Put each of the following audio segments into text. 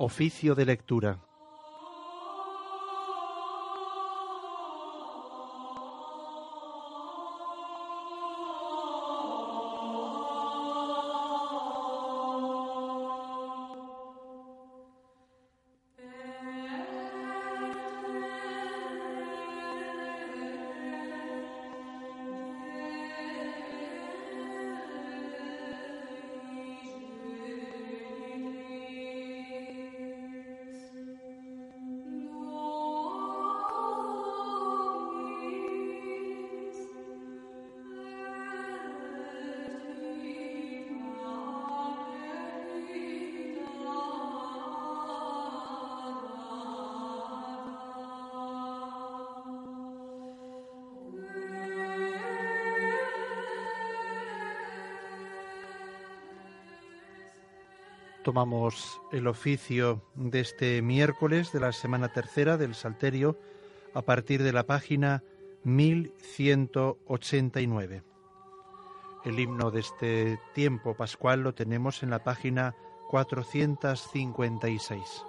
Oficio de lectura. Tomamos el oficio de este miércoles de la semana tercera del Salterio a partir de la página 1189. El himno de este tiempo pascual lo tenemos en la página 456.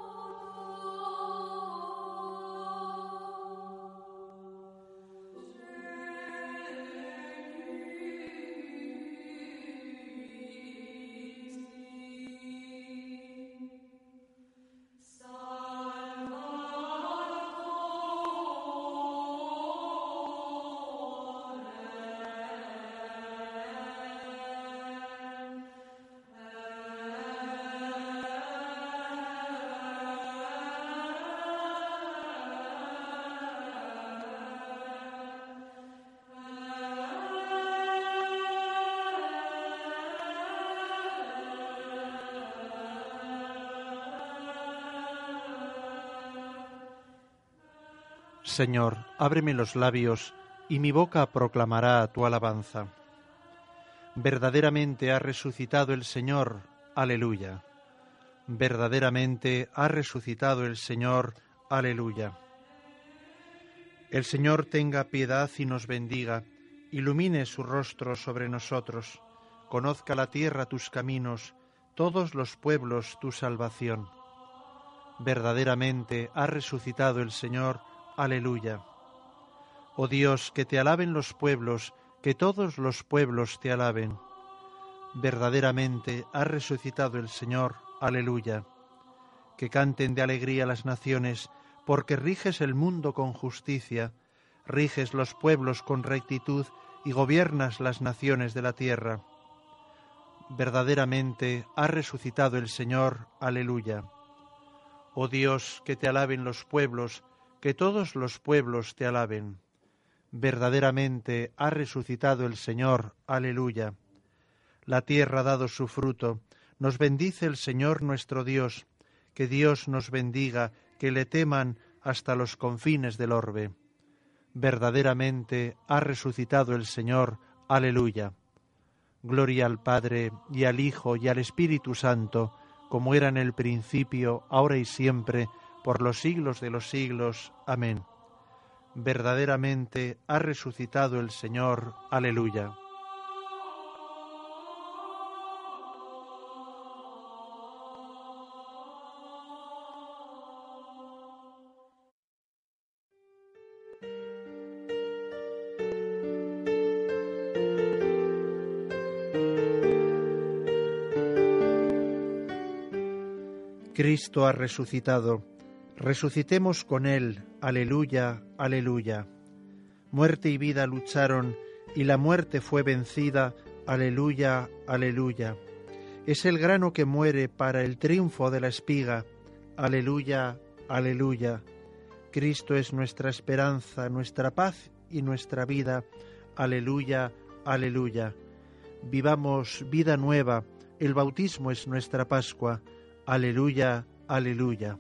Señor, ábreme los labios, y mi boca proclamará tu alabanza. Verdaderamente ha resucitado el Señor, aleluya. Verdaderamente ha resucitado el Señor, aleluya. El Señor tenga piedad y nos bendiga, ilumine su rostro sobre nosotros, conozca la tierra tus caminos, todos los pueblos tu salvación. Verdaderamente ha resucitado el Señor, Aleluya. Oh Dios, que te alaben los pueblos, que todos los pueblos te alaben. Verdaderamente ha resucitado el Señor. Aleluya. Que canten de alegría las naciones, porque riges el mundo con justicia, riges los pueblos con rectitud y gobiernas las naciones de la tierra. Verdaderamente ha resucitado el Señor. Aleluya. Oh Dios, que te alaben los pueblos, que todos los pueblos te alaben. Verdaderamente ha resucitado el Señor, aleluya. La tierra ha dado su fruto, nos bendice el Señor nuestro Dios, que Dios nos bendiga, que le teman hasta los confines del orbe. Verdaderamente ha resucitado el Señor, aleluya. Gloria al Padre, y al Hijo, y al Espíritu Santo, como era en el principio, ahora y siempre, por los siglos de los siglos. Amén. Verdaderamente ha resucitado el Señor. Aleluya. Cristo ha resucitado resucitemos con Él, aleluya, aleluya. Muerte y vida lucharon y la muerte fue vencida. Aleluya, aleluya. Es el grano que muere para el triunfo de la espiga. Aleluya, aleluya. Cristo es nuestra esperanza, nuestra paz y nuestra vida. Aleluya, aleluya. Vivamos vida nueva. El bautismo es nuestra Pascua. Aleluya, aleluya.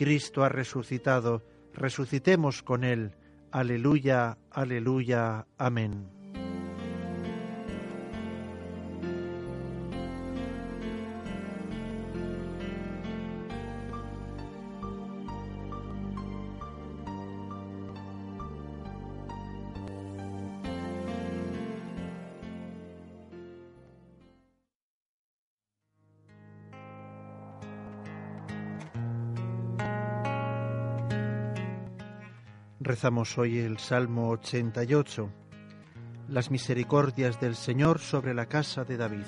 Cristo ha resucitado. Resucitemos con Él. Aleluya, aleluya, amén. Rezamos hoy el Salmo 88, las misericordias del Señor sobre la casa de David.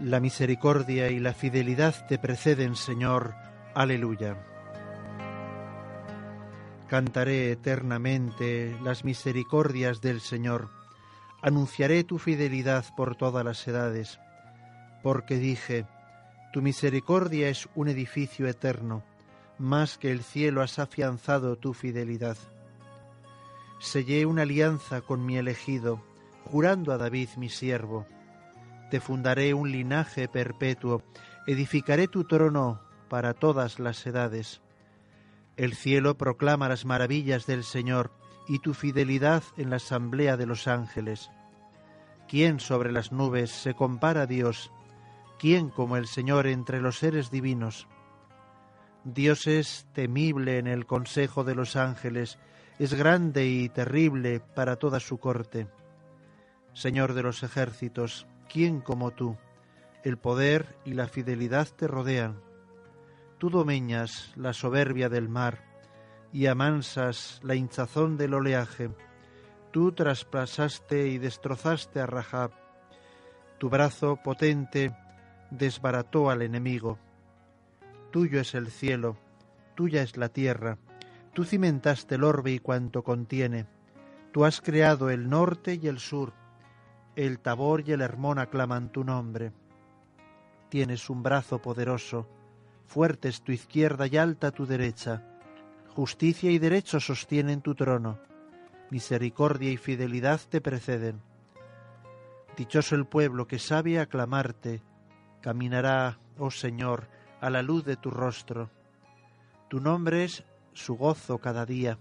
La misericordia y la fidelidad te preceden, Señor. Aleluya. Cantaré eternamente las misericordias del Señor. Anunciaré tu fidelidad por todas las edades. Porque dije, tu misericordia es un edificio eterno, más que el cielo has afianzado tu fidelidad. Sellé una alianza con mi elegido, jurando a David mi siervo. Te fundaré un linaje perpetuo, edificaré tu trono para todas las edades. El cielo proclama las maravillas del Señor y tu fidelidad en la asamblea de los ángeles. ¿Quién sobre las nubes se compara a Dios? ¿Quién como el Señor entre los seres divinos? Dios es temible en el consejo de los ángeles, es grande y terrible para toda su corte. Señor de los ejércitos, ¿quién como tú? El poder y la fidelidad te rodean Tú domeñas la soberbia del mar y amansas la hinchazón del oleaje. Tú traspasaste y destrozaste a Rahab. Tu brazo potente desbarató al enemigo. Tuyo es el cielo, tuya es la tierra. Tú cimentaste el orbe y cuanto contiene. Tú has creado el norte y el sur. El Tabor y el Hermón aclaman tu nombre. Tienes un brazo poderoso Fuerte es tu izquierda y alta tu derecha. Justicia y derecho sostienen tu trono. Misericordia y fidelidad te preceden. Dichoso el pueblo que sabe aclamarte. Caminará, oh Señor, a la luz de tu rostro. Tu nombre es su gozo cada día.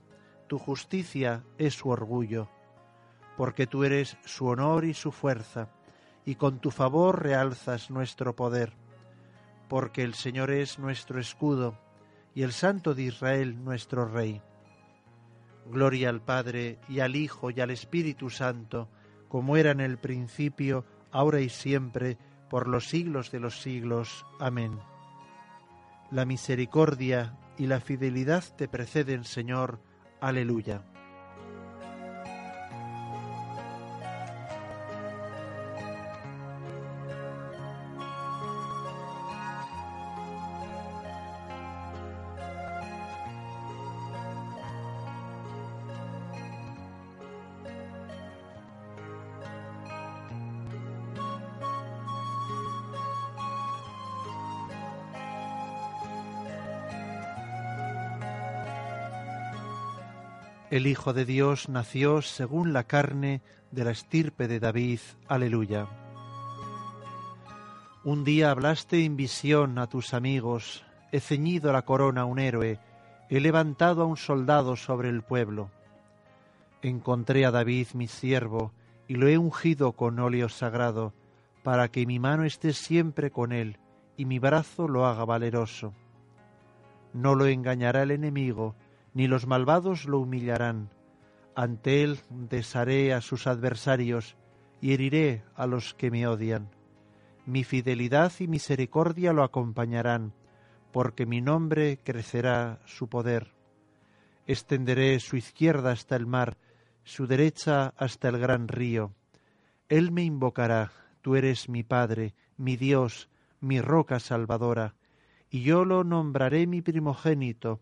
Tu justicia es su orgullo. Porque tú eres su honor y su fuerza, y con tu favor realzas nuestro poder porque el Señor es nuestro escudo y el Santo de Israel nuestro Rey. Gloria al Padre y al Hijo y al Espíritu Santo, como era en el principio, ahora y siempre, por los siglos de los siglos. Amén. La misericordia y la fidelidad te preceden, Señor. Aleluya. El Hijo de Dios nació según la carne de la estirpe de David. Aleluya. Un día hablaste en visión a tus amigos, he ceñido la corona a un héroe, he levantado a un soldado sobre el pueblo. Encontré a David mi siervo, y lo he ungido con óleo sagrado, para que mi mano esté siempre con él, y mi brazo lo haga valeroso. No lo engañará el enemigo, ni los malvados lo humillarán. Ante él desharé a sus adversarios y heriré a los que me odian. Mi fidelidad y misericordia lo acompañarán, porque mi nombre crecerá su poder. Extenderé su izquierda hasta el mar, su derecha hasta el gran río. Él me invocará, tú eres mi Padre, mi Dios, mi roca salvadora, y yo lo nombraré mi primogénito,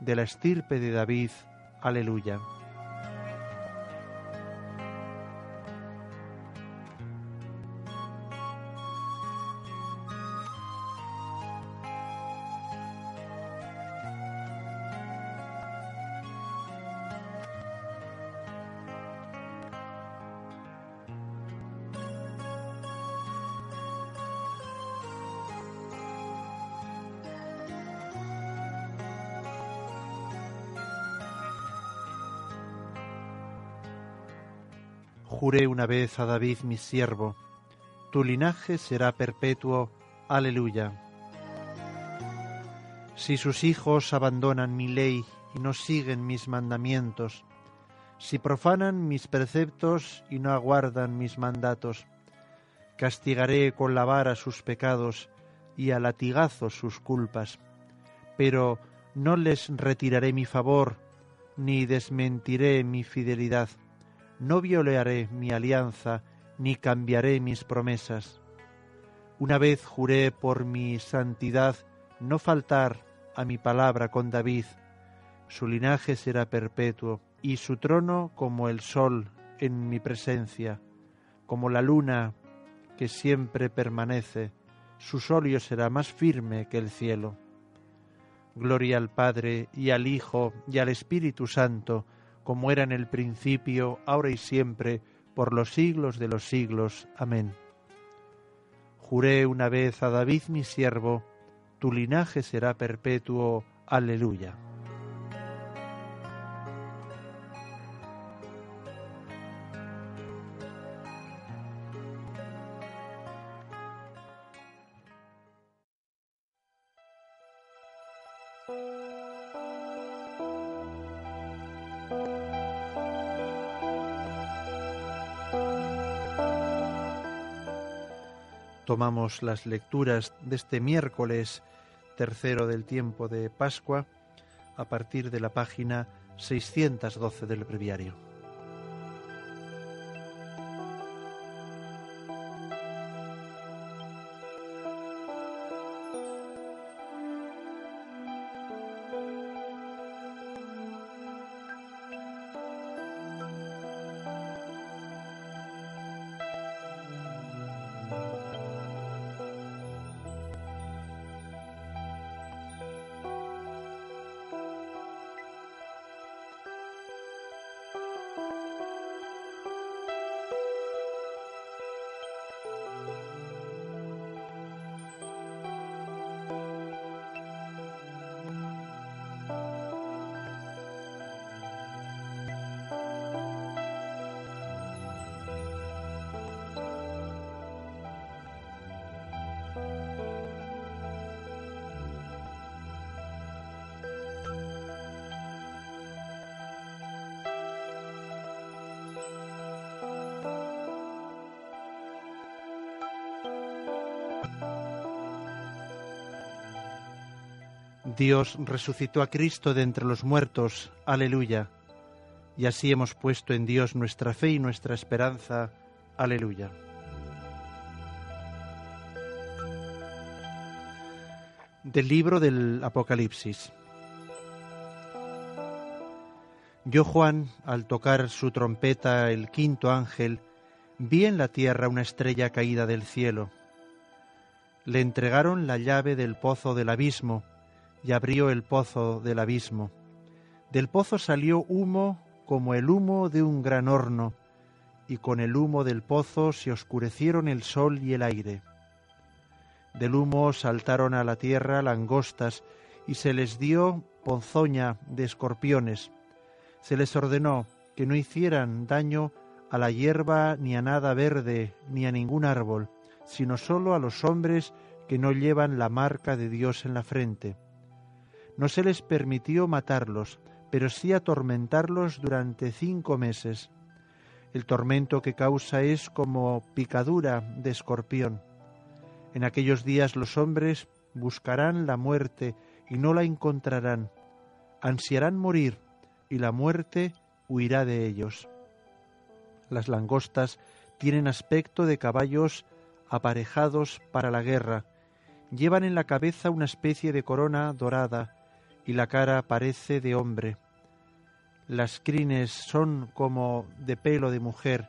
de la estirpe de David. Aleluya. Una vez a David mi siervo, tu linaje será perpetuo. Aleluya. Si sus hijos abandonan mi ley y no siguen mis mandamientos, si profanan mis preceptos y no aguardan mis mandatos, castigaré con la vara sus pecados y a latigazos sus culpas, pero no les retiraré mi favor, ni desmentiré mi fidelidad no violaré mi alianza, ni cambiaré mis promesas. Una vez juré por mi santidad no faltar a mi palabra con David. Su linaje será perpetuo, y su trono como el sol en mi presencia, como la luna que siempre permanece, su solio será más firme que el cielo. Gloria al Padre y al Hijo y al Espíritu Santo, como era en el principio, ahora y siempre, por los siglos de los siglos. Amén. Juré una vez a David mi siervo, tu linaje será perpetuo. Aleluya. Tomamos las lecturas de este miércoles tercero del tiempo de Pascua a partir de la página 612 del breviario. Dios resucitó a Cristo de entre los muertos. Aleluya. Y así hemos puesto en Dios nuestra fe y nuestra esperanza. Aleluya. Del libro del Apocalipsis. Yo, Juan, al tocar su trompeta el quinto ángel, vi en la tierra una estrella caída del cielo. Le entregaron la llave del pozo del abismo, y abrió el pozo del abismo. Del pozo salió humo como el humo de un gran horno, y con el humo del pozo se oscurecieron el sol y el aire. Del humo saltaron a la tierra langostas, y se les dio ponzoña de escorpiones. Se les ordenó que no hicieran daño a la hierba ni a nada verde, ni a ningún árbol, sino sólo a los hombres que no llevan la marca de Dios en la frente. No se les permitió matarlos, pero sí atormentarlos durante cinco meses. El tormento que causa es como picadura de escorpión. En aquellos días los hombres buscarán la muerte y no la encontrarán. Ansiarán morir y la muerte huirá de ellos. Las langostas tienen aspecto de caballos aparejados para la guerra. Llevan en la cabeza una especie de corona dorada y la cara parece de hombre. Las crines son como de pelo de mujer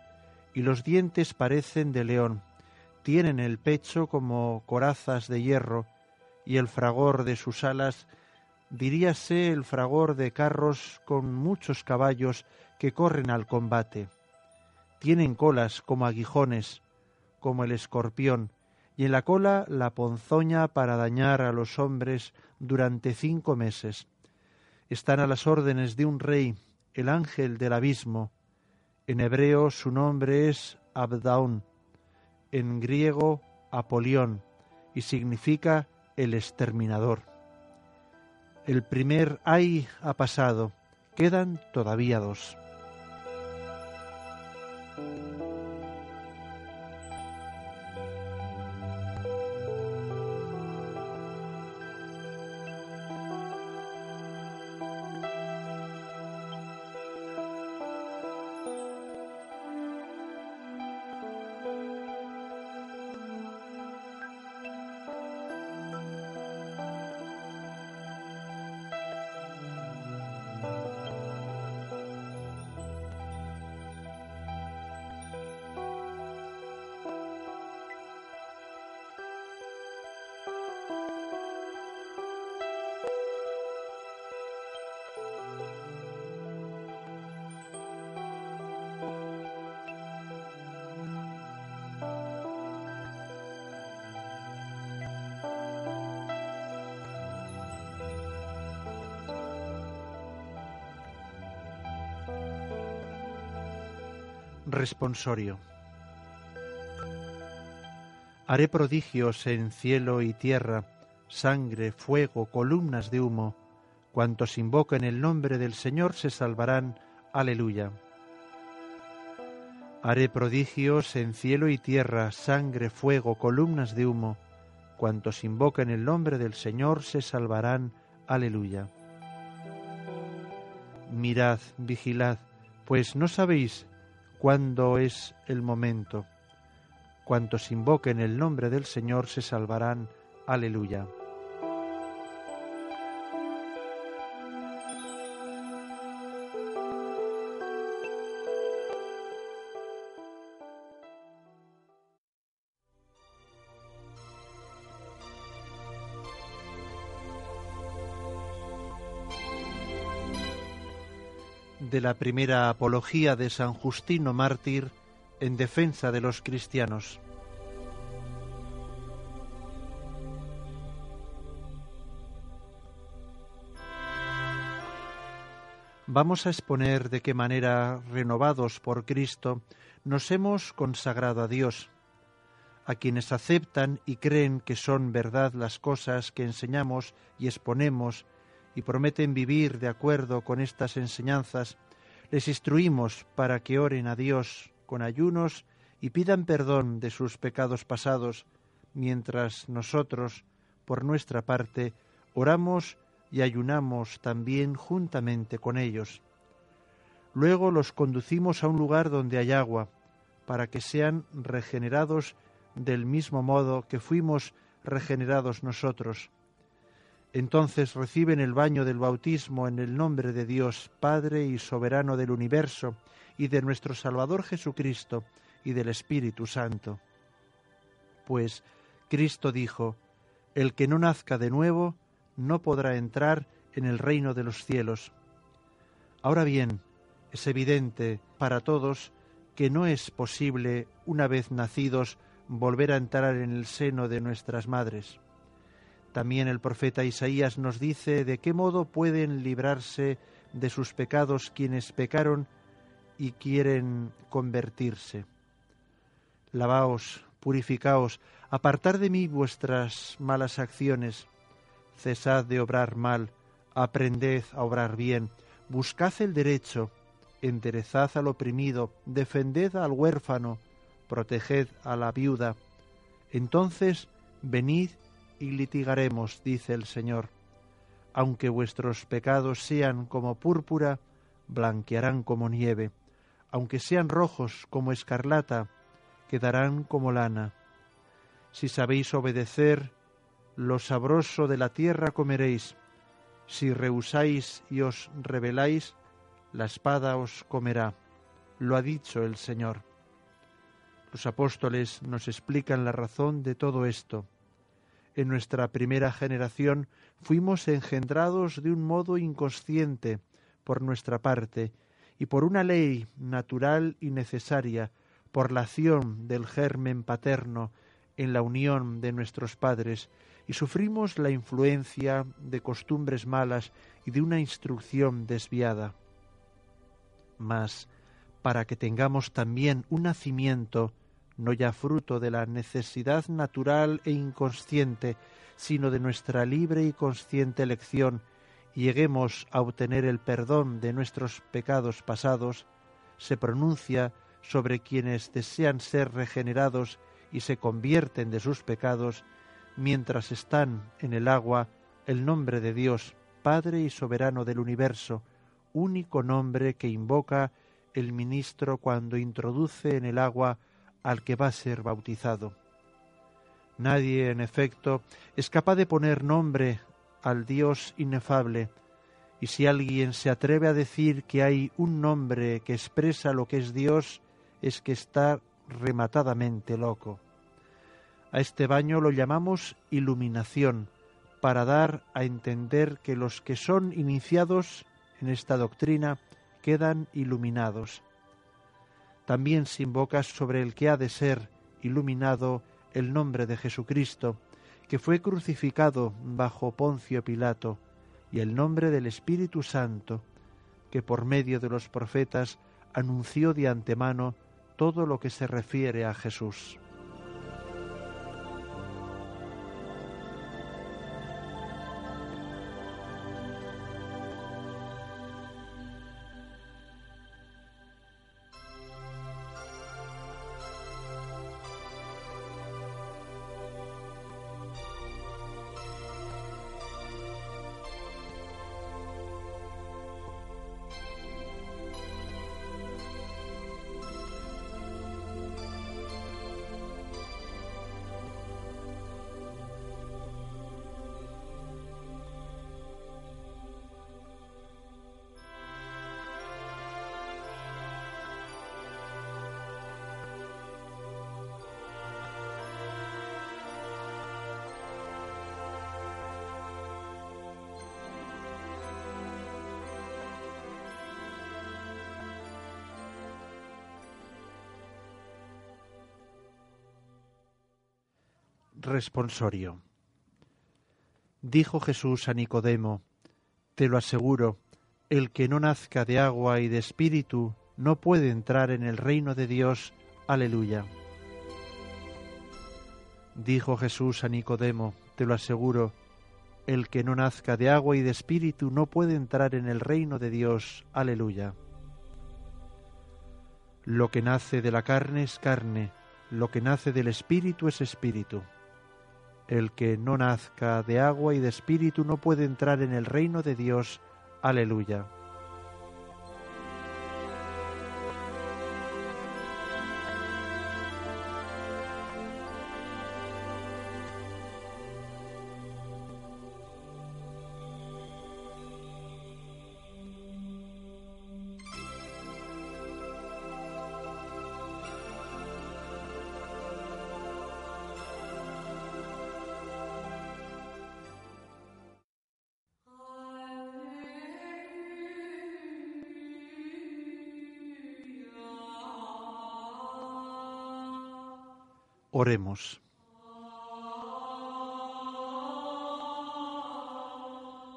y los dientes parecen de león. Tienen el pecho como corazas de hierro y el fragor de sus alas diríase el fragor de carros con muchos caballos que corren al combate. Tienen colas como aguijones, como el escorpión, y en la cola la ponzoña para dañar a los hombres durante cinco meses. Están a las órdenes de un rey, el ángel del abismo. En hebreo su nombre es Abdaón, en griego Apolión, y significa el exterminador. El primer ay ha pasado, quedan todavía dos. Responsorio. Haré prodigios en cielo y tierra, sangre, fuego, columnas de humo. Cuantos invoquen el nombre del Señor se salvarán. Aleluya. Haré prodigios en cielo y tierra, sangre, fuego, columnas de humo. Cuantos invoquen el nombre del Señor se salvarán. Aleluya. Mirad, vigilad, pues no sabéis cuándo es el momento. Cuantos invoquen el nombre del Señor se salvarán. Aleluya. De la primera apología de San Justino mártir en defensa de los cristianos. Vamos a exponer de qué manera, renovados por Cristo, nos hemos consagrado a Dios, a quienes aceptan y creen que son verdad las cosas que enseñamos y exponemos y prometen vivir de acuerdo con estas enseñanzas, les instruimos para que oren a Dios con ayunos y pidan perdón de sus pecados pasados, mientras nosotros, por nuestra parte, oramos y ayunamos también juntamente con ellos. Luego los conducimos a un lugar donde hay agua, para que sean regenerados del mismo modo que fuimos regenerados nosotros entonces reciben el baño del bautismo en el nombre de Dios, Padre y Soberano del universo, y de nuestro Salvador Jesucristo, y del Espíritu Santo. Pues Cristo dijo, El que no nazca de nuevo no podrá entrar en el reino de los cielos. Ahora bien, es evidente para todos que no es posible, una vez nacidos, volver a entrar en el seno de nuestras madres. También el profeta Isaías nos dice de qué modo pueden librarse de sus pecados quienes pecaron y quieren convertirse. Lavaos, purificaos, apartad de mí vuestras malas acciones, cesad de obrar mal, aprended a obrar bien, buscad el derecho, enderezad al oprimido, defended al huérfano, proteged a la viuda. Entonces venid y litigaremos, dice el Señor. Aunque vuestros pecados sean como púrpura, blanquearán como nieve. Aunque sean rojos como escarlata, quedarán como lana. Si sabéis obedecer, lo sabroso de la tierra comeréis. Si rehusáis y os rebeláis, la espada os comerá. Lo ha dicho el Señor. Los apóstoles nos explican la razón de todo esto. En nuestra primera generación fuimos engendrados de un modo inconsciente por nuestra parte y por una ley natural y necesaria, por la acción del germen paterno en la unión de nuestros padres, y sufrimos la influencia de costumbres malas y de una instrucción desviada. Mas, para que tengamos también un nacimiento, no ya fruto de la necesidad natural e inconsciente, sino de nuestra libre y consciente elección, lleguemos a obtener el perdón de nuestros pecados pasados, se pronuncia sobre quienes desean ser regenerados y se convierten de sus pecados, mientras están en el agua, el nombre de Dios, Padre y soberano del universo, único nombre que invoca el ministro cuando introduce en el agua al que va a ser bautizado. Nadie, en efecto, es capaz de poner nombre al Dios inefable, y si alguien se atreve a decir que hay un nombre que expresa lo que es Dios, es que está rematadamente loco. A este baño lo llamamos iluminación, para dar a entender que los que son iniciados en esta doctrina quedan iluminados. También se invoca sobre el que ha de ser iluminado el nombre de Jesucristo, que fue crucificado bajo Poncio Pilato, y el nombre del Espíritu Santo, que por medio de los profetas anunció de antemano todo lo que se refiere a Jesús. Responsorio. Dijo Jesús a Nicodemo, Te lo aseguro, el que no nazca de agua y de espíritu no puede entrar en el reino de Dios. Aleluya. Dijo Jesús a Nicodemo, Te lo aseguro, el que no nazca de agua y de espíritu no puede entrar en el reino de Dios. Aleluya. Lo que nace de la carne es carne, lo que nace del espíritu es espíritu. El que no nazca de agua y de espíritu no puede entrar en el reino de Dios. Aleluya. Oremos.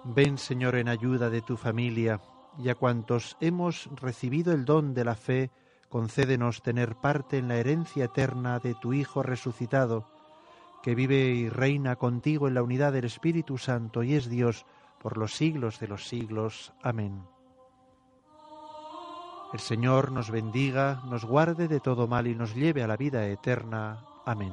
Ven, Señor, en ayuda de tu familia y a cuantos hemos recibido el don de la fe, concédenos tener parte en la herencia eterna de tu Hijo resucitado, que vive y reina contigo en la unidad del Espíritu Santo y es Dios por los siglos de los siglos. Amén. El Señor nos bendiga, nos guarde de todo mal y nos lleve a la vida eterna. Amén.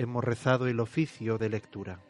hemos rezado el oficio de lectura.